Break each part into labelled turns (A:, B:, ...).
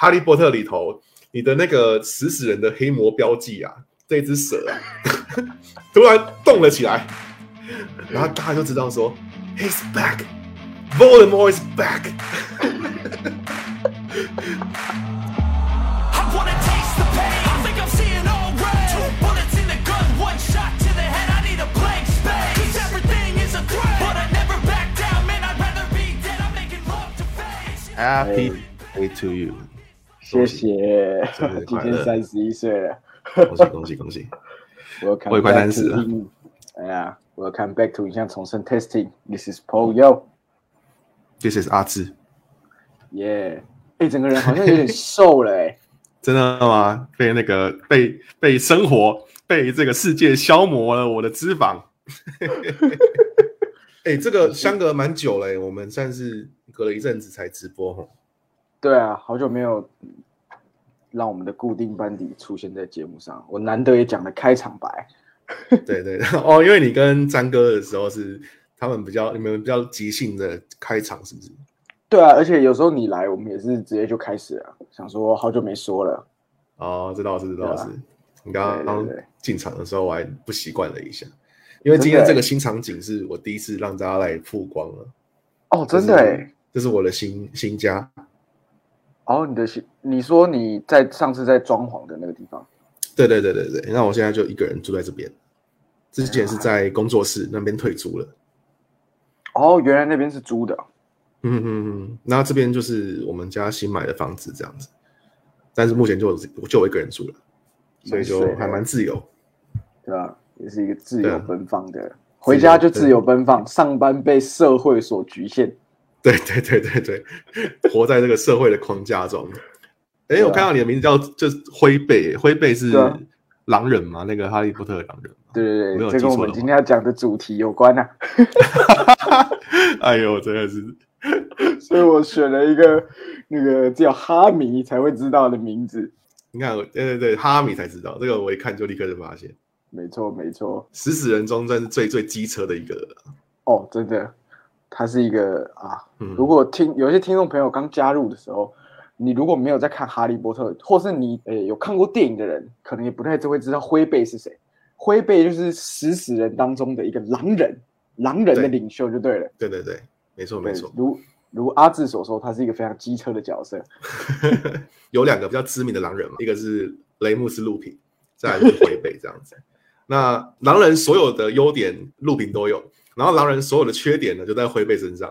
A: 哈利波特里头你的那个食死人的黑魔标记啊，这只蛇啊，突然动了起来，然后大家就知道说，He's back，Voldemort is back。Happy day to you，
B: 谢谢。今天三十一岁了，
A: 恭喜恭喜恭喜！
B: 我
A: 也快三十了。
B: 哎呀，Welcome back to 影像重生 Testing。This is Paul Yo。
A: This is 阿志。
B: 耶！哎，整个人好像有点瘦了哎。
A: 真的吗？被那个被被生活被这个世界消磨了我的脂肪。哎，这个相隔蛮久了，我们算是隔了一阵子才直播哈。
B: 对啊，好久没有让我们的固定班底出现在节目上，我难得也讲了开场白。
A: 对对哦，因为你跟詹哥的时候是他们比较你们比较即兴的开场，是不是？
B: 对啊，而且有时候你来，我们也是直接就开始了，想说好久没说了。
A: 哦，这倒是这倒是。你刚刚进场的时候，我还不习惯了一下。因为今天这个新场景是我第一次让大家来曝光了
B: 哦，真的哎，
A: 这是我的新新家。
B: 哦，你的新，你说你在上次在装潢的那个地方？
A: 对对对对对，那我现在就一个人住在这边，之前是在工作室那边退租了。
B: 哦，原来那边是租的。
A: 嗯嗯嗯，那这边就是我们家新买的房子这样子，但是目前就就我一个人住了，所以就还蛮自由，
B: 对吧？也是一个自由奔放的，回家就自由奔放，上班被社会所局限。
A: 对对对对对，活在这个社会的框架中。哎，我看到你的名字叫就是灰背，灰背是狼人吗？那个哈利波特的狼人。
B: 对对对，这跟我们今天要讲的主题有关呐。
A: 哎呦，真的是，
B: 所以我选了一个那个叫哈迷才会知道的名字。
A: 你看，对对对，哈迷才知道，这个我一看就立刻就发现。
B: 没错，没错，
A: 死死人中算是最最机车的一个
B: 哦，真的，他是一个啊。如果听有些听众朋友刚加入的时候，你如果没有在看《哈利波特》，或是你诶有看过电影的人，可能也不太就会知道灰背是谁。灰背就是食死人当中的一个狼人，狼人的领袖就对了。
A: 对对对，没错没错。
B: 如如阿志所说，他是一个非常机车的角色。
A: 有两个比较知名的狼人嘛，一个是雷姆斯·路平，再来是灰背这样子。那狼人所有的优点，陆平都有，然后狼人所有的缺点呢，就在灰背身上。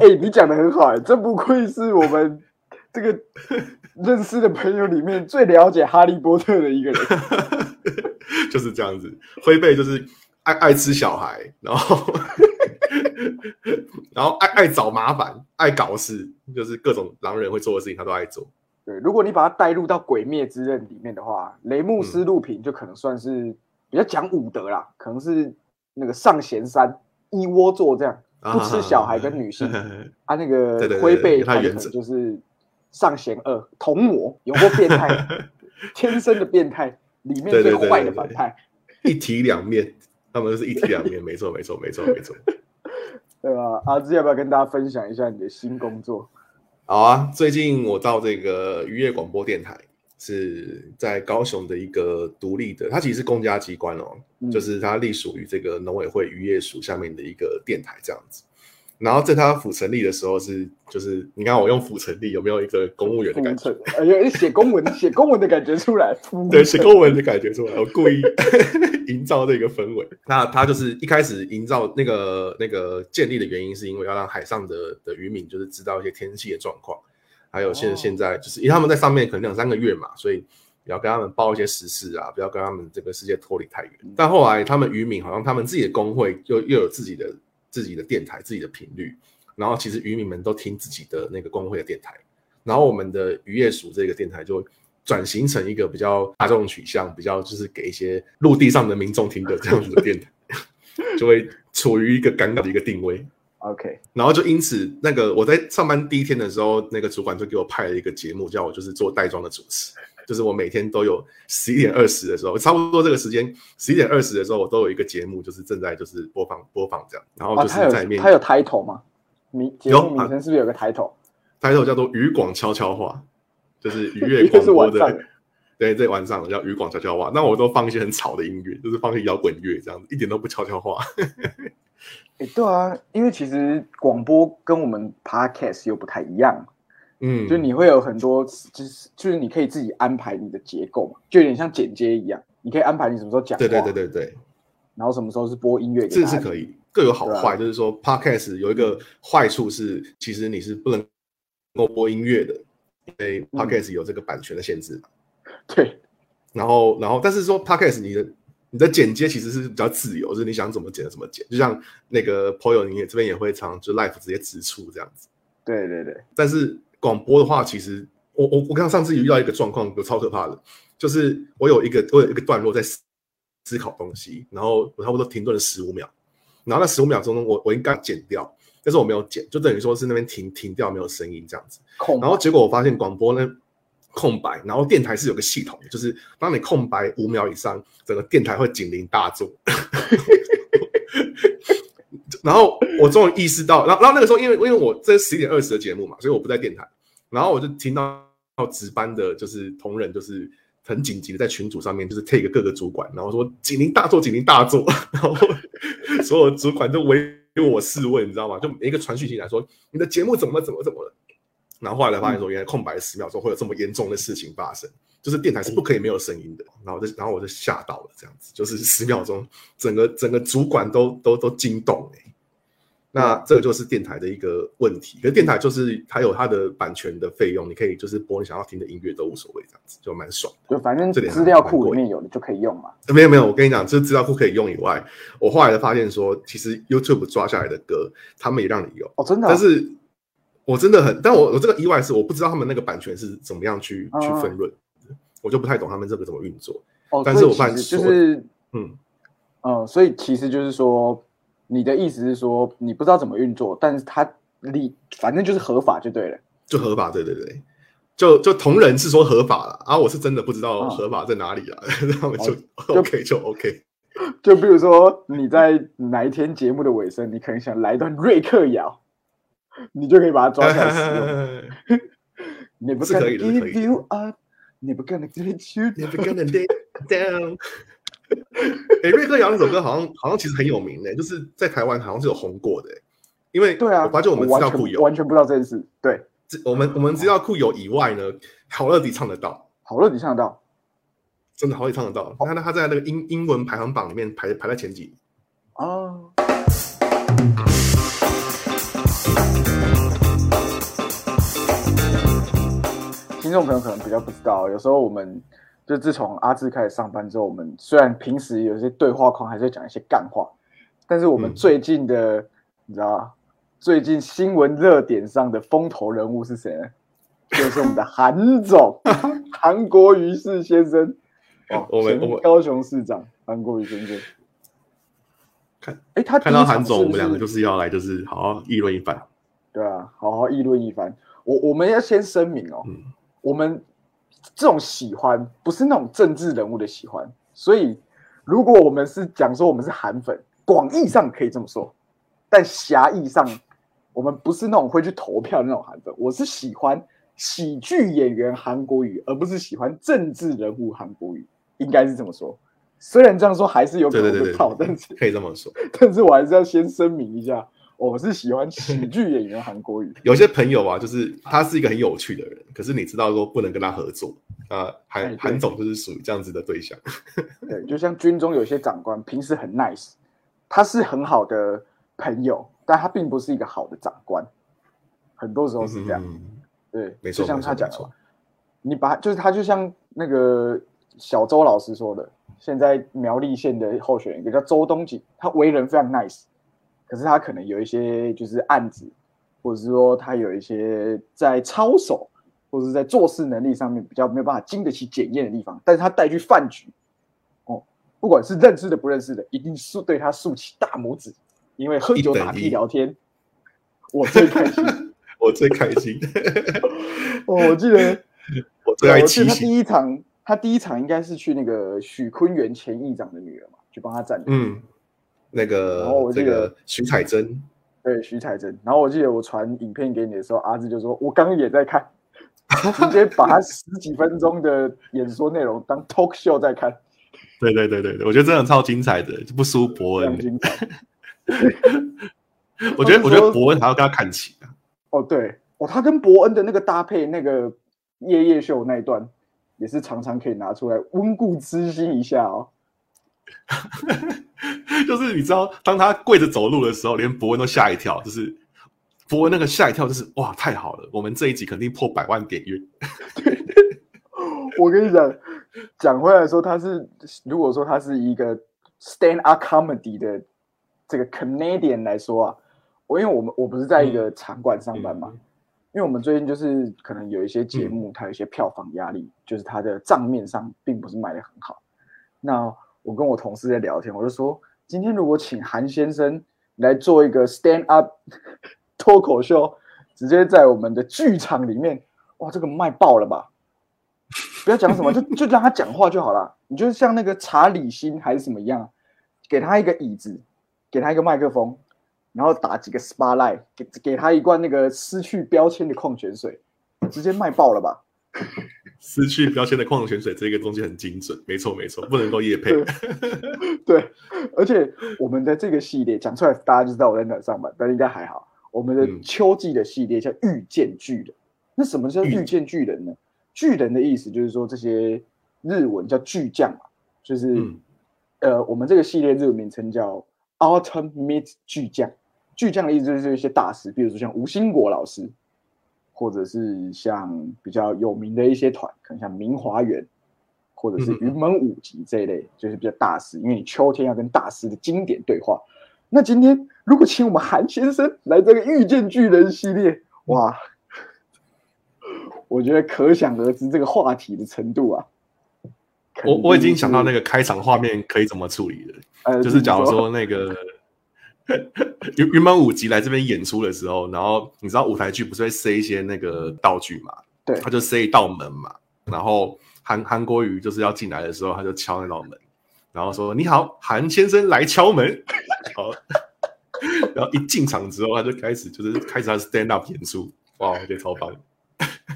B: 哎，你讲的很好，这不愧是我们这个认识的朋友里面最了解哈利波特的一个人。
A: 就是这样子，灰背就是爱爱吃小孩，然后然后爱爱找麻烦，爱搞事，就是各种狼人会做的事情，他都爱做。
B: 对，如果你把它带入到《鬼灭之刃》里面的话，雷穆斯陆平就可能算是。比较讲武德啦，可能是那个上弦三一窝座这样，不吃小孩跟女性啊。那个灰背他原则就是上弦二童魔，有过变态，天生的变态，里面最坏的反派，
A: 一体两面，他们是一体两面，没错没错没错没错，
B: 对吧？阿志要不要跟大家分享一下你的新工作？
A: 好啊，最近我到这个渔业广播电台。是在高雄的一个独立的，它其实是公家机关哦，就是它隶属于这个农委会渔业署下面的一个电台这样子。然后在它府成立的时候是，就是你看我用府成立有没有一个公务员的感觉？
B: 哎呀，写公文写公文的感觉出来，
A: 对，写公文的感觉出来，我故意 营造这个氛围。那它就是一开始营造那个那个建立的原因，是因为要让海上的的渔民就是知道一些天气的状况。还有现现在就是因为他们在上面可能两三个月嘛，所以要跟他们报一些时事啊，不要跟他们这个世界脱离太远。但后来他们渔民好像他们自己的工会又又有自己的自己的电台、自己的频率，然后其实渔民们都听自己的那个工会的电台，然后我们的渔业署这个电台就转型成一个比较大众取向、比较就是给一些陆地上的民众听的这样子的电台，就会处于一个尴尬的一个定位。
B: OK，
A: 然后就因此，那个我在上班第一天的时候，那个主管就给我派了一个节目，叫我就是做带妆的主持，就是我每天都有十一点二十的时候，差不多这个时间十一点二十的时候，我都有一个节目，就是正在就是播放播放这样，然后就是在面，
B: 他有抬头吗？名节目名称是不是有个抬头？
A: 抬头叫做渔广悄悄话，就是愉悦 广播的。对，在晚上叫渔广悄悄话，那我都放一些很吵的音乐，就是放一些摇滚乐这样子，一点都不悄悄话。
B: 哎，对啊，因为其实广播跟我们 podcast 又不太一样，嗯，就你会有很多，就是就是你可以自己安排你的结构嘛，就有点像剪接一样，你可以安排你什么时候讲，
A: 对对对对对，
B: 然后什么时候是播音乐，
A: 这是可以，各有好坏。就是说 podcast 有一个坏处是，其实你是不能够播音乐的，因为 podcast 有这个版权的限制。
B: 对，
A: 然后，然后，但是说 podcast 你的你的剪接其实是比较自由，就是你想怎么剪怎么剪，就像那个 y o 你也这边也会常就 live 直接直出这样子。
B: 对对对，
A: 但是广播的话，其实我我我刚上次遇到一个状况，有超可怕的，就是我有一个我有一个段落在思考东西，然后我差不多停顿了十五秒，然后那十五秒钟中，我我应该剪掉，但是我没有剪，就等于说是那边停停掉没有声音这样子，然后结果我发现广播呢。空白，然后电台是有个系统，就是当你空白五秒以上，整个电台会警铃大作。然后我终于意识到，然后然后那个时候，因为因为我这十一点二十的节目嘛，所以我不在电台，然后我就听到值班的，就是同仁，就是很紧急的在群组上面，就是 take 各个主管，然后说警铃大作，警铃大作，然后所有主管都围我试问，你知道吗？就每一个传讯息来说，你的节目怎么怎么怎么了？然后后来才发现说，原来空白十秒钟会有这么严重的事情发生，就是电台是不可以没有声音的。然后就，然后我就吓到了，这样子，就是十秒钟，整个整个主管都都都惊动哎。那这个就是电台的一个问题，可是电台就是它有它的版权的费用，你可以就是播你想要听的音乐都无所谓，这样子就蛮爽的。
B: 就反正资料库里面有的就可以用嘛。
A: 没有没有，我跟你讲，这资料库可以用以外，我后来发现说，其实 YouTube 抓下来的歌，他们也让你用
B: 哦，真的，
A: 但是。我真的很，但我我这个意外是我不知道他们那个版权是怎么样去去分润，我就不太懂他们这个怎么运作。
B: 哦，
A: 但是我发现
B: 就是嗯嗯，所以其实就是说，你的意思是说你不知道怎么运作，但是他你反正就是合法就对了，
A: 就合法，对对对，就就同人是说合法了，啊，我是真的不知道合法在哪里啊，他们就 OK 就 OK，
B: 就比如说你在哪一天节目的尾声，你可能想来一段瑞克摇。你就可以把它抓起来使用。你不
A: 可以的，可以。
B: Never gonna let you,
A: never gonna let down。哎，瑞克摇那首歌好像好像其实很有名的，就是在台湾好像是有红过的。因为
B: 对啊，
A: 发现我们资料库有，
B: 完全不知道这件事。对，
A: 我们我们资料库有以外呢，好乐迪唱得到，
B: 好乐迪唱得到，
A: 真的好乐迪唱得到。看到他在那个英英文排行榜里面排排在前几。哦。
B: 听众朋友可能比较不知道，有时候我们就自从阿志开始上班之后，我们虽然平时有些对话框还是会讲一些干话，但是我们最近的你知道最近新闻热点上的风头人物是谁呢？就是我们的韩总，韩国瑜士先生。哦，
A: 我们
B: 高雄市长韩国瑜先生。
A: 看，
B: 哎，他
A: 看到韩总，我们两个就是要来，就是好好议论一番。
B: 对啊，好好议论一番。我我们要先声明哦。我们这种喜欢不是那种政治人物的喜欢，所以如果我们是讲说我们是韩粉，广义上可以这么说，但狭义上，我们不是那种会去投票的那种韩粉。我是喜欢喜剧演员韩国语，而不是喜欢政治人物韩国语，应该是这么说。虽然这样说还是有可能会套，但是
A: 可以这么说。
B: 但是我还是要先声明一下。我是喜欢喜剧演员韩国语。
A: 有些朋友啊，就是他是一个很有趣的人，可是你知道说不能跟他合作啊。韩韩总就是属于这样子的对象。
B: 对，就像军中有些长官，平时很 nice，他是很好的朋友，但他并不是一个好的长官。很多时候是这样。对，
A: 没错，
B: 就像他讲的，你把就是他就像那个小周老师说的，现在苗栗县的候选人，一个叫周东锦，他为人非常 nice。可是他可能有一些就是案子，或者是说他有一些在操守或者是在做事能力上面比较没有办法经得起检验的地方。但是他带去饭局，哦，不管是认识的不认识的，一定是对他竖起大拇指，因为喝酒打屁聊天，我最开心，
A: 我最开心。
B: 哦，我记得
A: 我最爱七
B: 他第一场，他第一场应该是去那个许坤元前议长的女儿嘛，去帮他站。嗯。
A: 那个，然后我记得徐彩珍，
B: 对徐彩珍。然后我记得我传影片给你的时候，阿志就说：“我刚刚也在看。”直接把他十几分钟的演说内容当 talk show 在看。
A: 对对对对对，我觉得真的超精彩的，就不输伯恩。我觉得我觉得伯恩还要跟他看齐啊。
B: 哦，对哦，他跟伯恩的那个搭配，那个夜夜秀那一段，也是常常可以拿出来温故知新一下哦。
A: 就是你知道，当他跪着走路的时候，连博文都吓一跳。就是博文那个吓一跳，就是哇，太好了，我们这一集肯定破百万点阅。
B: 我跟你讲，讲回来说，他是如果说他是一个 stand up comedy 的这个 Canadian 来说啊，我因为我们我不是在一个场馆上班嘛，因为我们最近就是可能有一些节目，它有一些票房压力，就是它的账面上并不是卖的很好。那我跟我同事在聊天，我就说，今天如果请韩先生来做一个 stand up 脱口秀，直接在我们的剧场里面，哇，这个卖爆了吧！不要讲什么，就 就让他讲话就好了。你就像那个查理辛还是什么一样，给他一个椅子，给他一个麦克风，然后打几个 SPA light，给给他一罐那个失去标签的矿泉水，直接卖爆了吧！
A: 失去标签的矿泉水这个东西很精准，没错没错，不能够夜配。
B: 对，而且我们的这个系列讲出来，大家就知道我在哪上班，但应该还好。我们的秋季的系列叫遇见巨人，那什么叫遇见巨人呢？巨人的意思就是说，这些日文叫巨匠嘛，就是呃，我们这个系列日文名称叫 Ultimate 巨匠。巨匠的意思就是一些大师，比如说像吴兴国老师，或者是像比较有名的一些团，可能像明华园，或者是云门舞集这一类，就是比较大师。因为你秋天要跟大师的经典对话。那今天如果请我们韩先生来这个遇见巨人系列，哇！我觉得可想而知这个话题的程度啊！
A: 我我已经想到那个开场画面可以怎么处理了，呃就是假如说那个云云门舞集来这边演出的时候，然后你知道舞台剧不是会塞一些那个道具嘛？
B: 对，
A: 他就塞一道门嘛，然后韩韩国瑜就是要进来的时候，他就敲那道门，然后说：“你好，韩先生来敲门。”好，然后一进场之后，他就开始就是开始他 stand up 演出，哇，我觉得超棒。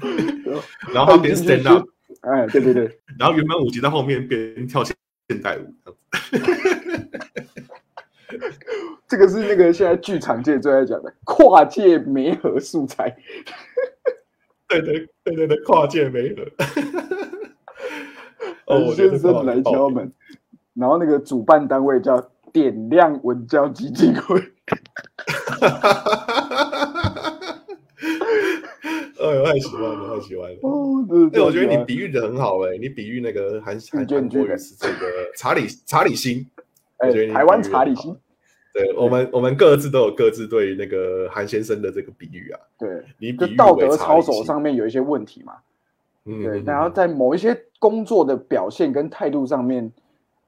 A: 然后他边 stand up，
B: 哎，对对对，
A: 然后原本舞集在后面边跳现现代舞，
B: 这个是那个现在剧场界最爱讲的跨界媒合素材，
A: 对对对对对，跨界媒合。
B: 哦，先生来敲门，然后那个主办单位叫点亮文教基金会。
A: 哎，呦太喜欢了，太喜欢了。哦，对，我觉得你比喻的很好哎，你比喻那个韩韩国语是这个查理查理星，
B: 哎，台湾查理星。
A: 对我们，我们各自都有各自对那个韩先生的这个比喻啊。
B: 对，
A: 你
B: 就道德操守上面有一些问题嘛。嗯，对，然后在某一些工作的表现跟态度上面，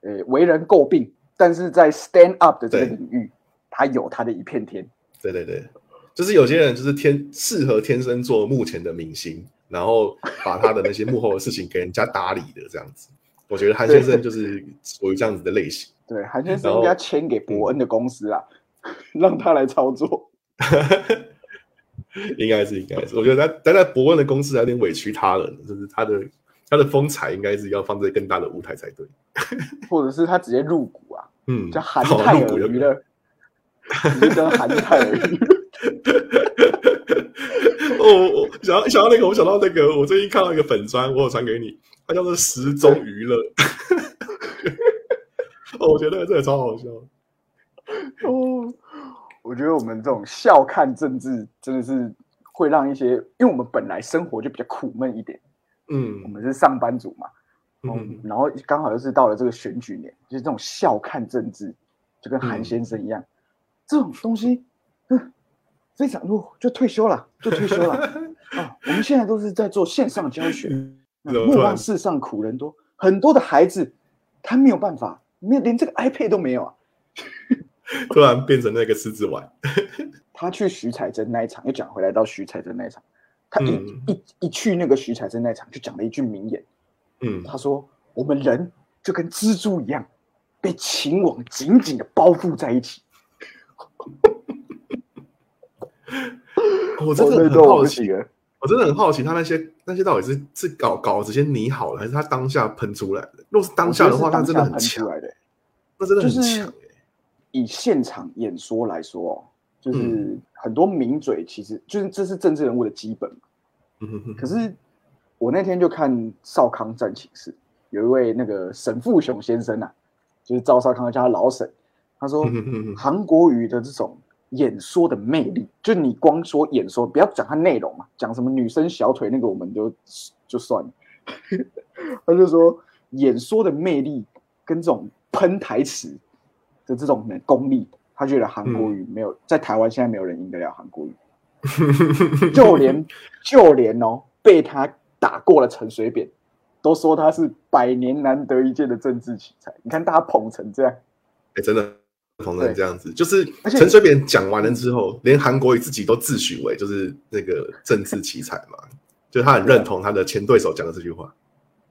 B: 呃，为人诟病，但是在 stand up 的这个领域，他有他的一片天。
A: 对对对。就是有些人就是天适合天生做幕前的明星，然后把他的那些幕后的事情给人家打理的这样子。我觉得韩先生就是属于这样子的类型。
B: 对，韩先生应该签给伯恩的公司啊，让他来操作。
A: 应该是，应该是。我觉得他待在伯恩的公司有点委屈他了，就是他的他的风采应该是要放在更大的舞台才对。
B: 或者是他直接入股啊？嗯，叫韩泰尔娱乐，叫韩泰尔娱乐。
A: 哦，我想要想到那个，我想到那个，我最近看到一个粉砖，我有传给你，它叫做时钟娱乐。哦，我觉得这个超好笑。
B: 哦，我觉得我们这种笑看政治，真的是会让一些，因为我们本来生活就比较苦闷一点。嗯，我们是上班族嘛，嗯，然后刚好又是到了这个选举年，就是这种笑看政治，就跟韩先生一样，这种东西，嗯。非常路就退休了，就退休了 啊！我们现在都是在做线上教学，莫忘世上苦人多，很多的孩子他没有办法，没有连这个 iPad 都没有啊！
A: 突然变成那个狮子丸。
B: 他去徐彩珍那一场，又讲回来到徐彩珍那一场，他一一一去那个徐彩珍那一场，就讲了一句名言，嗯，他说：“我们人就跟蜘蛛一样，被情网紧紧的包覆在一起。”
A: 我真的很好奇，我真的很好奇，他那些那些到底是是稿稿子先拟好了，还是他当下喷出来的？如果是当下的话，那真的很强，那真的很强。
B: 以现场演说来说，就是很多名嘴，其实就是这是政治人物的基本嘛。可是我那天就看少康战寝室，有一位那个沈富雄先生啊，就是赵少康家老沈，他说韩国瑜的这种演说的魅力，就你光说演说，不要讲它内容嘛，讲什么女生小腿那个，我们就就算了。他就说演说的魅力跟这种喷台词。的这种功力，他觉得韩国语没有在台湾，现在没有人赢得了韩国语，就连 就连哦被他打过了陈水扁，都说他是百年难得一见的政治奇才。你看大家捧成这样，
A: 哎，真的捧成这样子，就是陈水扁讲完了之后，连韩国瑜自己都自诩为就是那个政治奇才嘛，就他很认同他的前对手讲的这句话。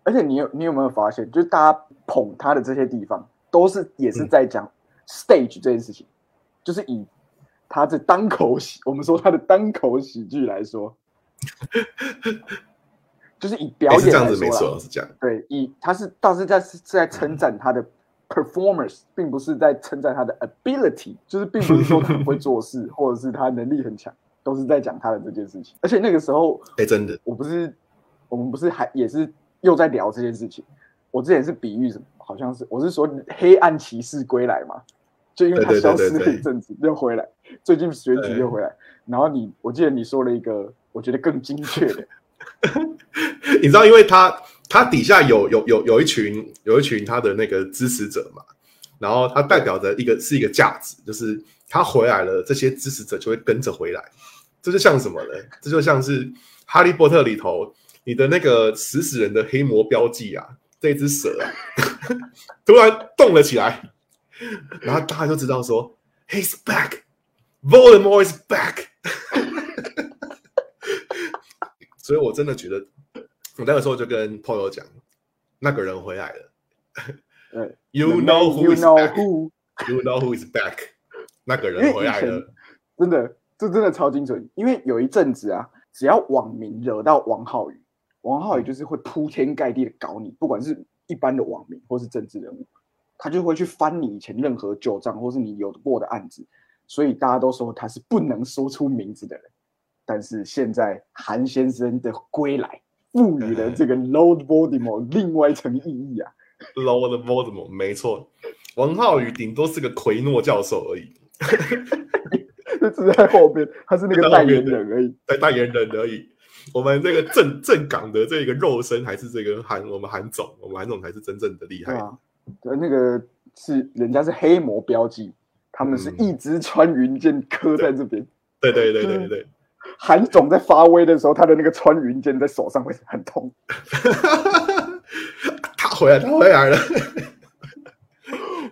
B: 而且你有你有没有发现，就是大家捧他的这些地方，都是也是在讲。stage 这件事情，就是以他的单口喜，我们说他的单口喜剧来说，就是以表演
A: 这样子没错，是这样。
B: 对，以他是倒是在是在称赞他的 performance，并不是在称赞他的 ability，就是并不是说他会做事，或者是他能力很强，都是在讲他的这件事情。而且那个时候，
A: 哎，真的，
B: 我不是，我们不是还也是又在聊这件事情。我之前是比喻什么？好像是我是说黑暗骑士归来嘛。就因为他消失了一阵子，又回来，最近选举又回来。然后你，我记得你说了一个，我觉得更精确的。
A: 你知道，因为他他底下有有有有一群有一群他的那个支持者嘛，然后他代表着一个是一个价值，就是他回来了，这些支持者就会跟着回来。这就像什么呢？这就像是《哈利波特》里头你的那个死死人的黑魔标记啊，这只蛇啊，突然动了起来。然后大家就知道说，He's back，Voldemort is back。所以我真的觉得，我那个时候就跟朋友讲，那个人回来了。You know who is back？You know who is back？那个人回来了。
B: 真的，这真的超精准。因为有一阵子啊，只要网民惹到王浩宇，王浩宇就是会铺天盖地的搞你，不管是一般的网民或是政治人物。他就会去翻你以前任何旧账，或是你有过的案子，所以大家都说他是不能说出名字的人。但是现在韩先生的归来，赋予了这个 Lord Voldemort 另外一层意义啊。
A: Lord Voldemort 没错，王浩宇顶多是个奎诺教授而已，
B: 就只在后边，他是那个代言人而已，
A: 代代言人而已。我们这个正正港的这个肉身还是这个韩，我们韩总，我们韩总才是真正的厉害。
B: 对，那个是人家是黑魔标记，他们是一支穿云箭刻在这边。
A: 对对对对对，
B: 韩总在发威的时候，他的那个穿云箭在手上会很痛。
A: 他回来，他回来了。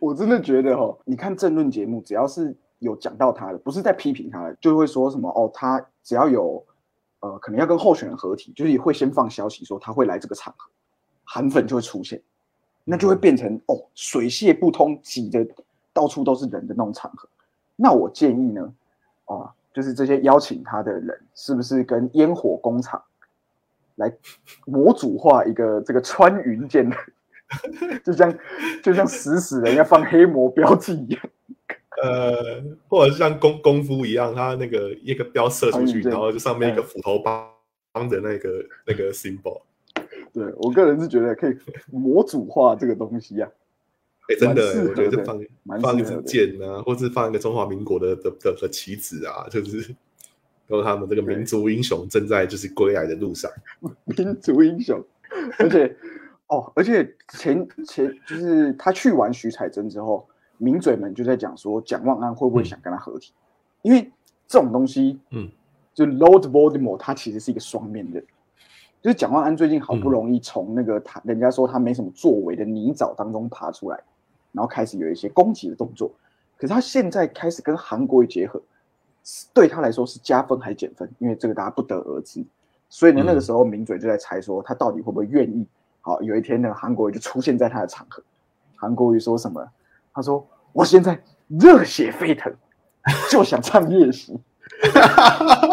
B: 我真的觉得哈，你看政论节目，只要是有讲到他的，不是在批评他的，就会说什么哦，他只要有呃，可能要跟候选人合体，就是会先放消息说他会来这个场合，韩粉就会出现。那就会变成哦，水泄不通，挤的到处都是人的那种场合。那我建议呢，啊，就是这些邀请他的人，是不是跟烟火工厂来模组化一个这个穿云箭的，就像就像死死人要放黑魔标记一样，
A: 呃，或者是像功功夫一样，他那个一个标射出去，然后就上面一个斧头帮帮着那个那个 symbol。
B: 对我个人是觉得可以模组化这个东西呀，
A: 哎，真的，我觉得放放一支剑啊，或是放一个中华民国的的的的旗子啊，就是告诉他们这个民族英雄正在就是归来的路上。
B: 民族英雄，而且哦，而且前前就是他去完徐彩珍之后，名嘴们就在讲说，蒋万安会不会想跟他合体？因为这种东西，嗯，就 Lord Voldemort 他其实是一个双面人。就是蒋万安最近好不容易从那个他人家说他没什么作为的泥沼当中爬出来，然后开始有一些攻击的动作。可是他现在开始跟韩国结合，对他来说是加分还是减分？因为这个大家不得而知。所以呢，那个时候名嘴就在猜说他到底会不会愿意？好，有一天呢，韩国瑜就出现在他的场合。韩国瑜说什么？他说：“我现在热血沸腾，就想唱夜袭。”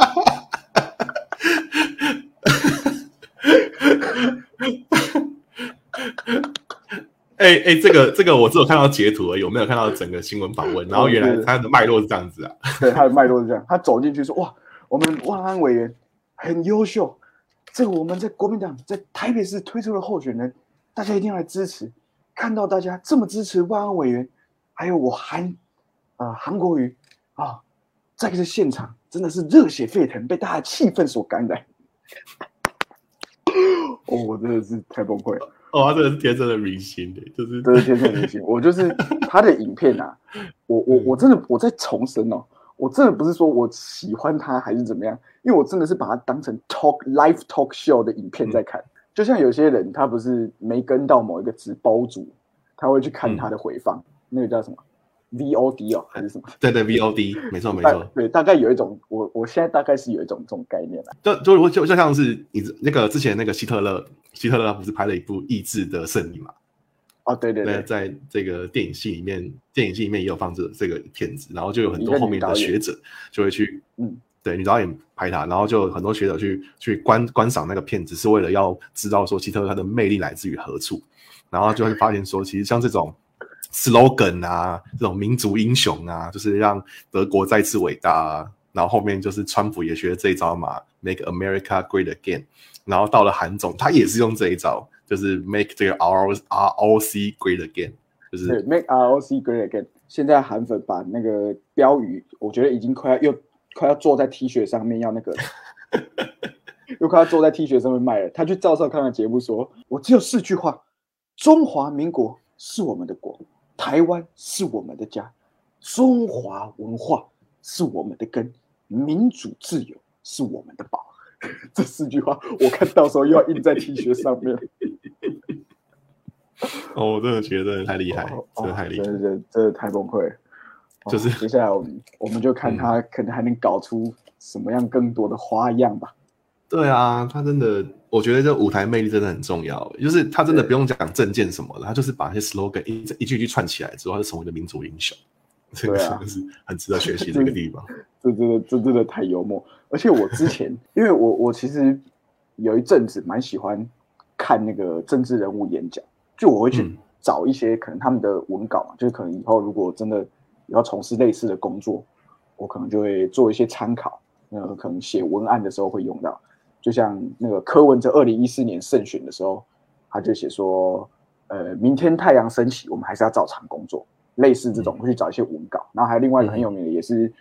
A: 哎哎，这个这个我只有看到截图而已，我没有看到整个新闻访问。然后原来他的脉络是这样子啊，
B: 对，他的脉络是这样。他走进去说：“哇，我们万安委员很优秀，这个我们在国民党在台北市推出的候选人，大家一定要来支持。看到大家这么支持万安委员，还有我韩啊韩国瑜啊，在这现场真的是热血沸腾，被大家气氛所感染。哦，我真的是太崩溃了。”
A: 哦，他真的是天生的明星的，就是
B: 真是天生明星。我就是 他的影片啊，我我我真的我在重申哦，我真的不是说我喜欢他还是怎么样，因为我真的是把他当成 talk live talk show 的影片在看。就像有些人他不是没跟到某一个直播主，他会去看他的回放，那个叫什么 VOD 哦还是什么？
A: 对对 VOD，没错没错。
B: 对，大概有一种我我现在大概是有一种这种概念了。
A: 就就就就像是你那个之前那个希特勒。希特勒不是拍了一部《意志的胜利》嘛？
B: 哦，对对对，
A: 在这个电影系里面，电影系里面也有放这这个片子，然后就有很多后面的学者就会去，嗯，对，女导演拍他，然后就很多学者去去观观赏那个片子，是为了要知道说希特勒他的魅力来自于何处，然后就会发现说，其实像这种 slogan 啊，这种民族英雄啊，就是让德国再次伟大，啊，然后后面就是川普也学了这一招嘛，Make America Great Again。然后到了韩总，他也是用这一招，就是 make 这个 R R O C great again，就是
B: make R O C great again。现在韩粉把那个标语，我觉得已经快要又快要坐在 T 恤上面要那个，又快要坐在 T 恤上面卖了。他去赵少康的节目说：“我只有四句话，中华民国是我们的国，台湾是我们的家，中华文化是我们的根，民主自由是我们的宝。”这四句话，我看到时候又要印在 T 恤上面。
A: 哦，我真的觉得太厉害，真的太厉害，
B: 真的真的太崩溃。
A: 就是
B: 接下来我们我们就看他可能还能搞出什么样更多的花样吧。
A: 对啊，他真的，我觉得这舞台魅力真的很重要。就是他真的不用讲证件什么的，他就是把那些 slogan 一一句句串起来之后，他就成为一个民族英雄。这个真的是很值得学习的一个地方。
B: 这真的，这真的太幽默。而且我之前，因为我我其实有一阵子蛮喜欢看那个政治人物演讲，就我会去找一些可能他们的文稿嘛，就是可能以后如果真的要从事类似的工作，我可能就会做一些参考。呃，可能写文案的时候会用到。就像那个柯文哲二零一四年胜选的时候，他就写说：“呃，明天太阳升起，我们还是要照常工作。”类似这种会去找一些文稿，然后还有另外一个很有名的，也是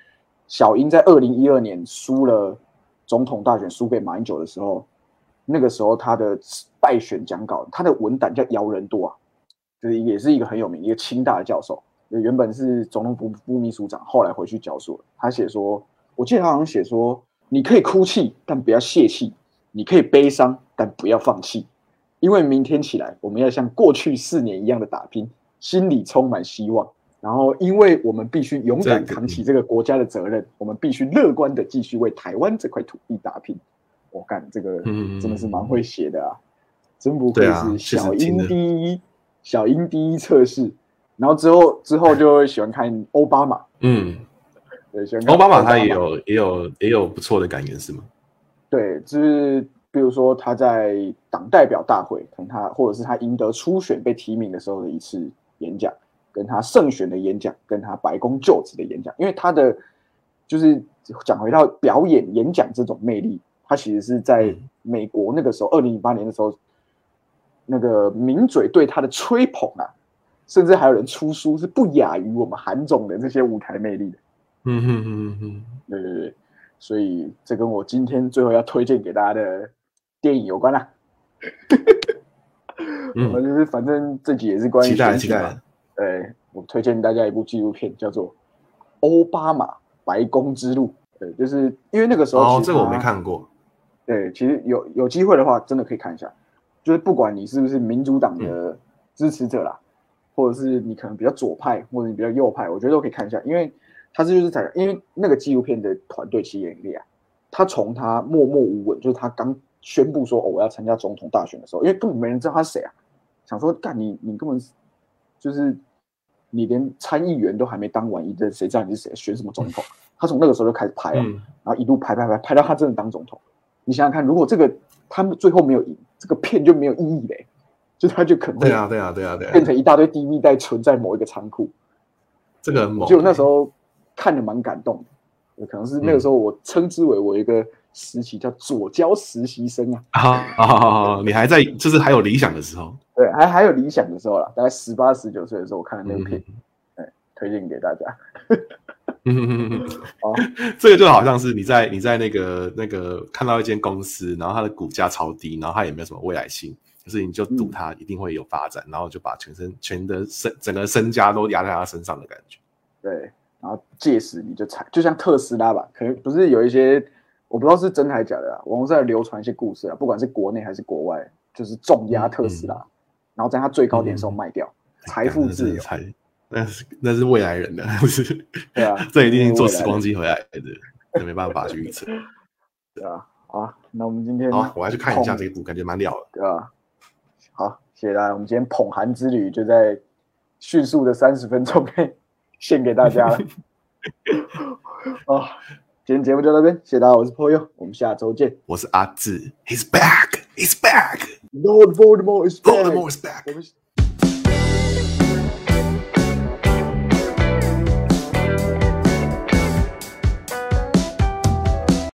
B: 小英在二零一二年输了总统大选，输给马英九的时候，那个时候他的败选讲稿，他的文胆叫姚人多啊，就是也是一个很有名一个清大的教授，原本是总统部副秘书长，后来回去教书。他写说，我记得他好像写说，你可以哭泣，但不要泄气；你可以悲伤，但不要放弃，因为明天起来，我们要像过去四年一样的打拼。心里充满希望，然后因为我们必须勇敢扛起这个国家的责任，我们必须乐观的继续为台湾这块土地打拼。我干，这个真的是蛮会写的啊，真不愧是小英第一，小英第一测试。然后之后之后就会喜欢看奥巴马，嗯，对，
A: 奥巴马，他也有也有也有不错的感言是吗？
B: 对，就是比如说他在党代表大会，可能他或者是他赢得初选被提名的时候的一次。演讲，跟他胜选的演讲，跟他白宫就职的演讲，因为他的就是讲回到表演演讲这种魅力，他其实是在美国那个时候，二零零八年的时候，那个名嘴对他的吹捧啊，甚至还有人出书是不亚于我们韩总的这些舞台魅力的。嗯哼哼哼，对对对，所以这跟我今天最后要推荐给大家的电影有关啦。我就是反正这集也是关于期待期待，对我推荐大家一部纪录片，叫做《奥巴马白宫之路》。对，就是因为那个时候，
A: 哦，这个我没看过。
B: 对，其实有有机会的话，真的可以看一下。就是不管你是不是民主党的支持者啦，或者是你可能比较左派，或者你比较右派，我觉得都可以看一下，因为他这就是在，因为那个纪录片的团队其实也很厉害。他从他默默无闻，就是他刚宣布说哦我要参加总统大选的时候，因为根本没人知道他是谁啊。想说干你，你根本就是你连参议员都还没当完，一个谁知道你是谁，选什么总统？他从那个时候就开始拍了，然后一路拍拍拍，拍到他真的当总统。你想想看，如果这个他们最后没有赢，这个片就没有意义嘞，就他就可能
A: 对啊，对啊，对啊，对啊，
B: 变成一大堆 DV 带存在某一个仓库。
A: 这个很猛。
B: 就那时候看着蛮感动的，可能是那个时候我称之为我一个实习叫左交实习生啊。
A: 好好好好，你还在就是还有理想的时候，
B: 对，还还有理想的时候啦，大概十八十九岁的时候，我看的那部片，对，推荐给大家。
A: 嗯，哦，这个就好像是你在你在那个那个看到一间公司，然后它的股价超低，然后它也没有什么未来性，可是你就赌它一定会有发展，然后就把全身全的身整个身家都压在他身上的感觉。
B: 对，然后届时你就踩，就像特斯拉吧，可能不是有一些我不知道是真还是假的啊，网络上流传一些故事啊，不管是国内还是国外，就是重压特斯拉，然后在它最高点的时候卖掉，财富自由。
A: 那是那是未来人的，不是？
B: 对啊，
A: 这一定是坐时光机回来的，那没办法去预测。
B: 对啊，好，那我们今天
A: 好，我要去看一下这一部，感觉蛮屌的。
B: 对啊，好，谢谢大家。我们今天捧韩之旅就在迅速的三十分钟内献给大家了。啊，今天节目就到这边，谢谢大家，我是 Poyo，我们下周见。
A: 我是阿志，He's back，He's back，Lord
B: Voldemort is
A: back，Voldemort is back。